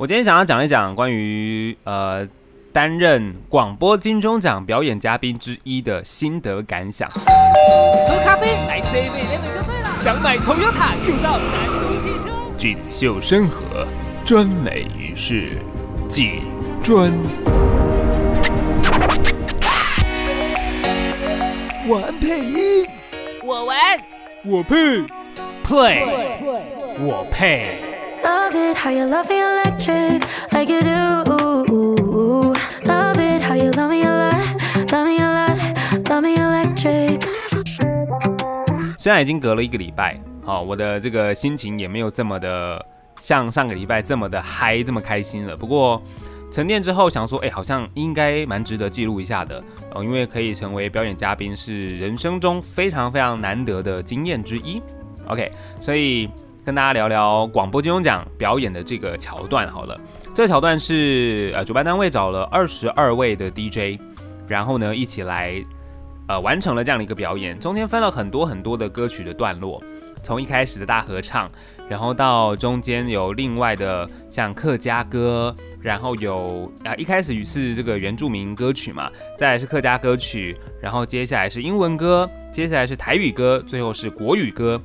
我今天想要讲一讲关于呃担任广播金钟奖表演嘉宾之一的心得感想。喝咖啡来 C 位 level 就对了，想买 Toyota 就到南都汽车。锦绣山河，专美于世，锦专。玩配音，我玩，我配，play，我配。Like you do. Love it how you love me a lot, love me a lot, love me electric. 虽然已经隔了一个礼拜，好，我的这个心情也没有这么的像上个礼拜这么的嗨，这么开心了。不过沉淀之后想说，哎，好像应该蛮值得记录一下的哦，因为可以成为表演嘉宾是人生中非常非常难得的经验之一。OK，所以。跟大家聊聊广播金钟奖表演的这个桥段好了，这个桥段是呃主办单位找了二十二位的 DJ，然后呢一起来呃完成了这样的一个表演，中间分了很多很多的歌曲的段落，从一开始的大合唱，然后到中间有另外的像客家歌，然后有啊一开始是这个原住民歌曲嘛，再来是客家歌曲，然后接下来是英文歌，接下来是台语歌，最后是国语歌。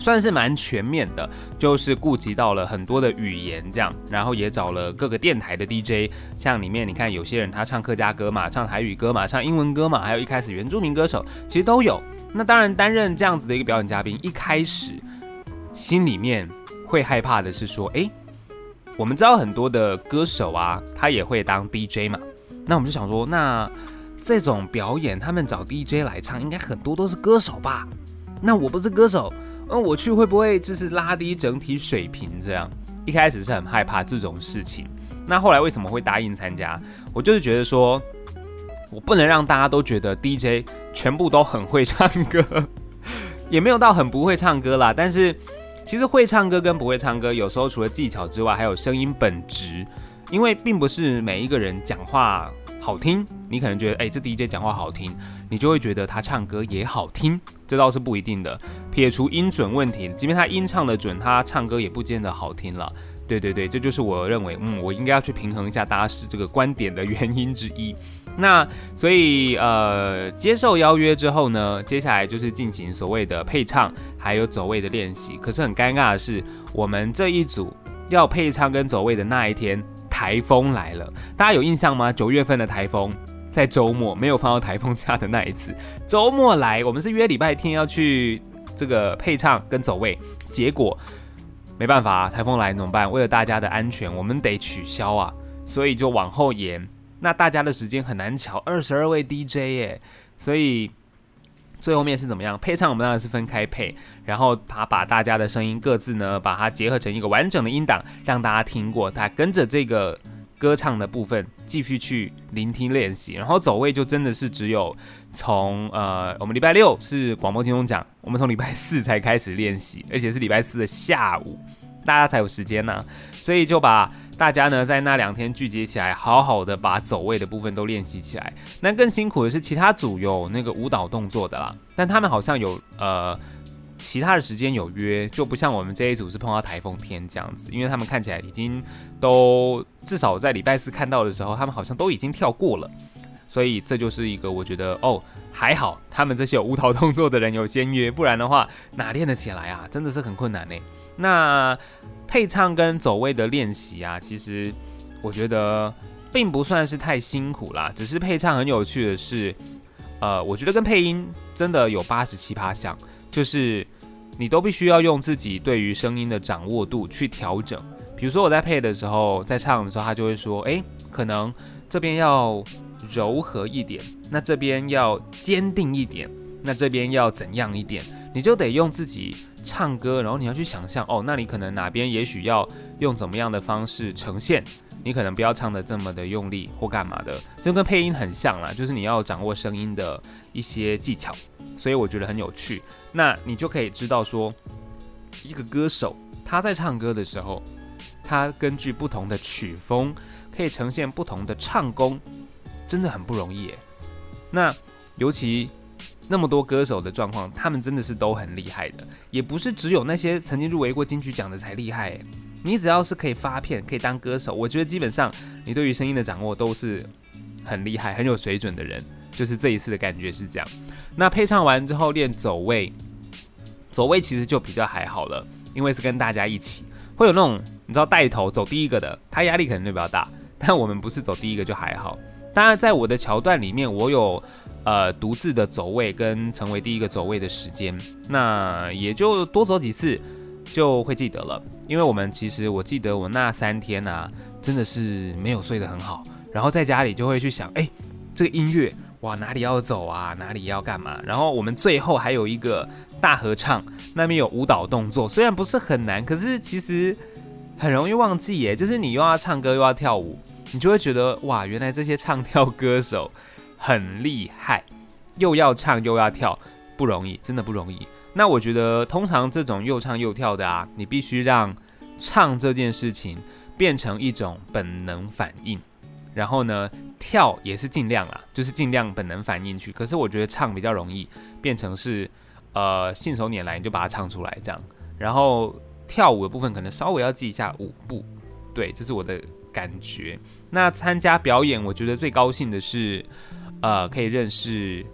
算是蛮全面的，就是顾及到了很多的语言，这样，然后也找了各个电台的 DJ，像里面你看有些人他唱客家歌嘛，唱台语歌嘛，唱英文歌嘛，还有一开始原住民歌手，其实都有。那当然担任这样子的一个表演嘉宾，一开始心里面会害怕的是说，诶，我们知道很多的歌手啊，他也会当 DJ 嘛，那我们就想说，那这种表演他们找 DJ 来唱，应该很多都是歌手吧？那我不是歌手。嗯，我去会不会就是拉低整体水平？这样一开始是很害怕这种事情。那后来为什么会答应参加？我就是觉得说，我不能让大家都觉得 DJ 全部都很会唱歌，也没有到很不会唱歌啦。但是其实会唱歌跟不会唱歌，有时候除了技巧之外，还有声音本质。因为并不是每一个人讲话好听，你可能觉得哎，这 DJ 讲话好听，你就会觉得他唱歌也好听。这倒是不一定的，撇除音准问题，即便他音唱的准，他唱歌也不见得好听了。对对对，这就是我认为，嗯，我应该要去平衡一下大家是这个观点的原因之一。那所以呃，接受邀约之后呢，接下来就是进行所谓的配唱还有走位的练习。可是很尴尬的是，我们这一组要配唱跟走位的那一天，台风来了，大家有印象吗？九月份的台风。在周末没有放到台风假的那一次，周末来，我们是约礼拜天要去这个配唱跟走位，结果没办法啊，台风来怎么办？为了大家的安全，我们得取消啊，所以就往后延。那大家的时间很难巧，二十二位 DJ 耶，所以最后面是怎么样？配唱我们当然是分开配，然后他把大家的声音各自呢，把它结合成一个完整的音档，让大家听过，他跟着这个。歌唱的部分继续去聆听练习，然后走位就真的是只有从呃，我们礼拜六是广播听钟奖，我们从礼拜四才开始练习，而且是礼拜四的下午，大家才有时间呢，所以就把大家呢在那两天聚集起来，好好的把走位的部分都练习起来。那更辛苦的是其他组有那个舞蹈动作的啦，但他们好像有呃。其他的时间有约，就不像我们这一组是碰到台风天这样子，因为他们看起来已经都至少在礼拜四看到的时候，他们好像都已经跳过了，所以这就是一个我觉得哦还好，他们这些有舞蹈动作的人有先约，不然的话哪练得起来啊？真的是很困难呢。那配唱跟走位的练习啊，其实我觉得并不算是太辛苦啦，只是配唱很有趣的是，呃，我觉得跟配音真的有八十七八像。就是你都必须要用自己对于声音的掌握度去调整。比如说我在配的时候，在唱的时候，他就会说：“诶，可能这边要柔和一点，那这边要坚定一点，那这边要怎样一点？”你就得用自己唱歌，然后你要去想象哦，那你可能哪边也许要用怎么样的方式呈现。你可能不要唱的这么的用力或干嘛的，就跟配音很像啦，就是你要掌握声音的一些技巧，所以我觉得很有趣。那你就可以知道说，一个歌手他在唱歌的时候，他根据不同的曲风可以呈现不同的唱功，真的很不容易。那尤其那么多歌手的状况，他们真的是都很厉害的，也不是只有那些曾经入围过金曲奖的才厉害。你只要是可以发片、可以当歌手，我觉得基本上你对于声音的掌握都是很厉害、很有水准的人。就是这一次的感觉是这样。那配唱完之后练走位，走位其实就比较还好了，因为是跟大家一起，会有那种你知道带头走第一个的，他压力可能就比较大。但我们不是走第一个就还好。当然，在我的桥段里面，我有呃独自的走位跟成为第一个走位的时间，那也就多走几次就会记得了。因为我们其实我记得我那三天啊，真的是没有睡得很好，然后在家里就会去想，哎，这个音乐哇哪里要走啊，哪里要干嘛？然后我们最后还有一个大合唱，那边有舞蹈动作，虽然不是很难，可是其实很容易忘记耶，就是你又要唱歌又要跳舞。你就会觉得哇，原来这些唱跳歌手很厉害，又要唱又要跳，不容易，真的不容易。那我觉得，通常这种又唱又跳的啊，你必须让唱这件事情变成一种本能反应，然后呢，跳也是尽量啊，就是尽量本能反应去。可是我觉得唱比较容易变成是呃信手拈来，你就把它唱出来这样。然后跳舞的部分可能稍微要记一下舞步，对，这是我的感觉。那参加表演，我觉得最高兴的是，呃，可以认识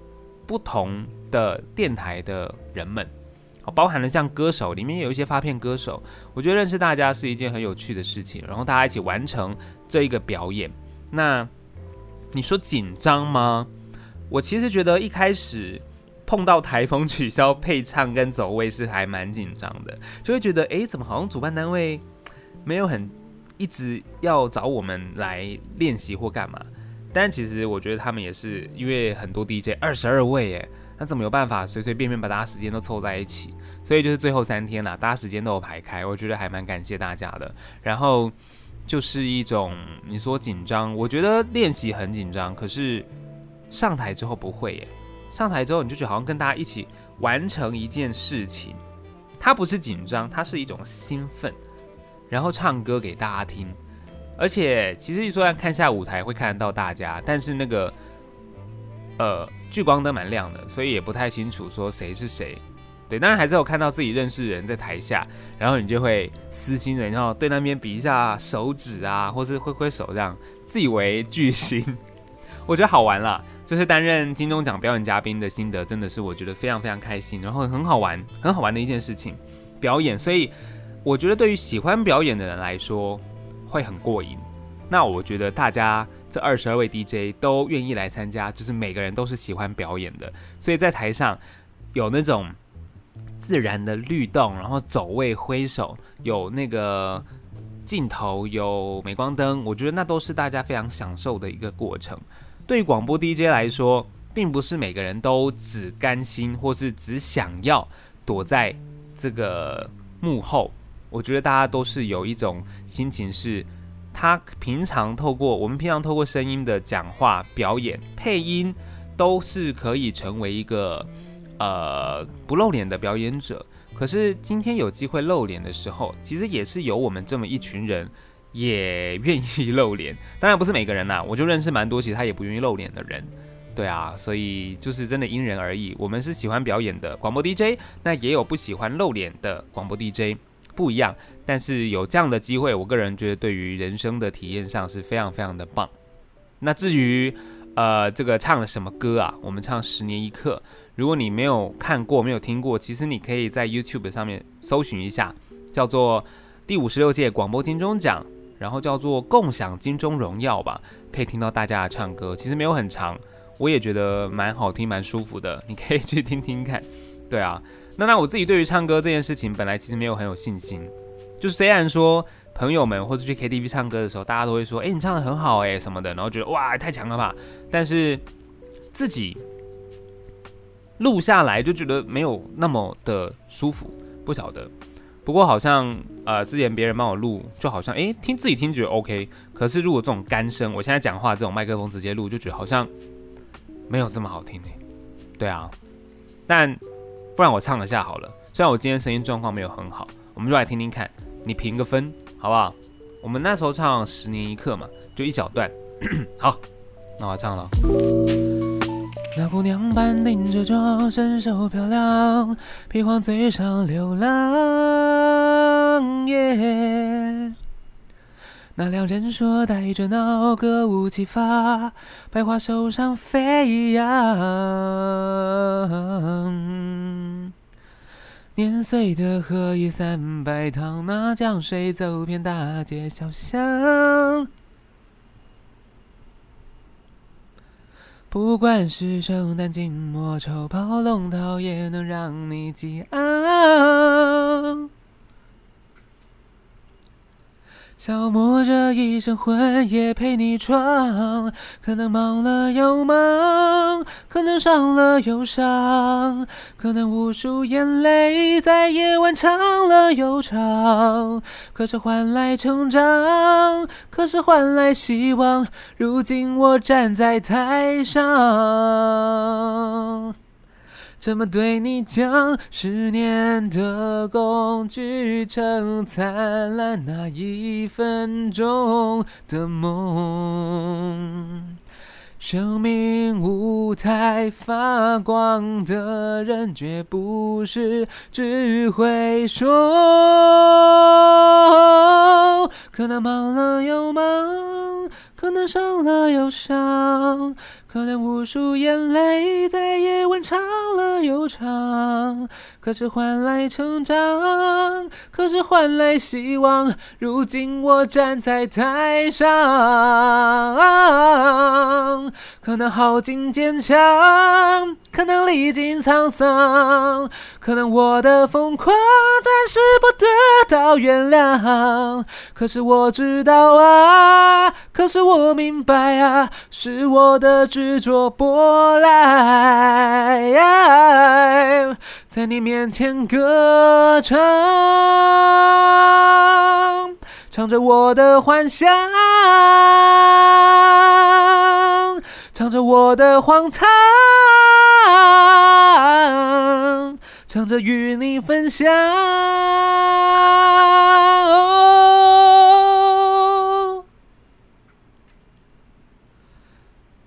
不同的电台的人们，包含了像歌手，里面有一些发片歌手，我觉得认识大家是一件很有趣的事情，然后大家一起完成这一个表演。那你说紧张吗？我其实觉得一开始碰到台风取消配唱跟走位是还蛮紧张的，就会觉得，哎，怎么好像主办单位没有很。一直要找我们来练习或干嘛，但其实我觉得他们也是因为很多 DJ 二十二位耶，那怎么有办法随随便便把大家时间都凑在一起？所以就是最后三天啦，大家时间都有排开，我觉得还蛮感谢大家的。然后就是一种你说紧张，我觉得练习很紧张，可是上台之后不会耶，上台之后你就觉得好像跟大家一起完成一件事情，它不是紧张，它是一种兴奋。然后唱歌给大家听，而且其实虽然看下舞台会看得到大家，但是那个呃聚光灯蛮亮的，所以也不太清楚说谁是谁。对，当然还是有看到自己认识的人在台下，然后你就会私心的，然后对那边比一下手指啊，或是挥挥手这样，自以为巨星。我觉得好玩啦，就是担任金钟奖表演嘉宾的心得，真的是我觉得非常非常开心，然后很好玩，很好玩的一件事情，表演，所以。我觉得对于喜欢表演的人来说会很过瘾。那我觉得大家这二十二位 DJ 都愿意来参加，就是每个人都是喜欢表演的，所以在台上有那种自然的律动，然后走位、挥手，有那个镜头、有镁光灯，我觉得那都是大家非常享受的一个过程。对于广播 DJ 来说，并不是每个人都只甘心或是只想要躲在这个幕后。我觉得大家都是有一种心情，是他平常透过我们平常透过声音的讲话、表演、配音，都是可以成为一个呃不露脸的表演者。可是今天有机会露脸的时候，其实也是有我们这么一群人也愿意露脸。当然不是每个人啦，我就认识蛮多其实他也不愿意露脸的人。对啊，所以就是真的因人而异。我们是喜欢表演的广播 DJ，那也有不喜欢露脸的广播 DJ。不一样，但是有这样的机会，我个人觉得对于人生的体验上是非常非常的棒。那至于呃这个唱了什么歌啊？我们唱《十年一刻》。如果你没有看过、没有听过，其实你可以在 YouTube 上面搜寻一下，叫做第五十六届广播金钟奖，然后叫做共享金钟荣耀吧，可以听到大家的唱歌。其实没有很长，我也觉得蛮好听、蛮舒服的，你可以去听听看。对啊。那那我自己对于唱歌这件事情，本来其实没有很有信心。就是虽然说朋友们或者去 KTV 唱歌的时候，大家都会说：“哎，你唱的很好哎，什么的。”然后觉得哇，太强了吧。但是自己录下来就觉得没有那么的舒服，不晓得。不过好像呃，之前别人帮我录，就好像哎，听自己听觉得 OK。可是如果这种干声，我现在讲话这种麦克风直接录，就觉得好像没有这么好听哎。对啊，但。不然我唱一下好了，虽然我今天声音状况没有很好，我们就来听听看，你评个分好不好？我们那时候唱《十年一刻》嘛，就一小段。好，那我唱了。那姑娘半顶着妆，身手漂亮，披黄嘴上流浪。耶。那两人说带着闹，歌舞齐发，百花手上飞扬。年岁的荷叶三百趟，那江水走遍大街小巷。不管是圣诞、金莫愁、跑龙套，也能让你激昂。消磨着一身魂，也陪你闯。可能忙了又忙，可能伤了又伤，可能无数眼泪在夜晚唱了又唱。可是换来成长，可是换来希望。如今我站在台上。怎么对你讲？十年的工具成灿烂那一分钟的梦。生命舞台发光的人，绝不是只会说。可能忙了又忙，可能伤了又伤。可能无数眼泪在夜晚唱了又唱，可是换来成长，可是换来希望。如今我站在台上，可能耗尽坚强，可能历尽沧桑，可能我的疯狂暂时不得到原谅。可是我知道啊，可是我明白啊，是我的执。执着波澜，在你面前歌唱，唱着我的幻想，唱着我的荒唐，唱着与你分享。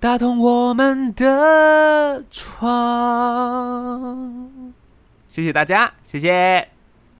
打通我们的窗。谢谢大家，谢谢。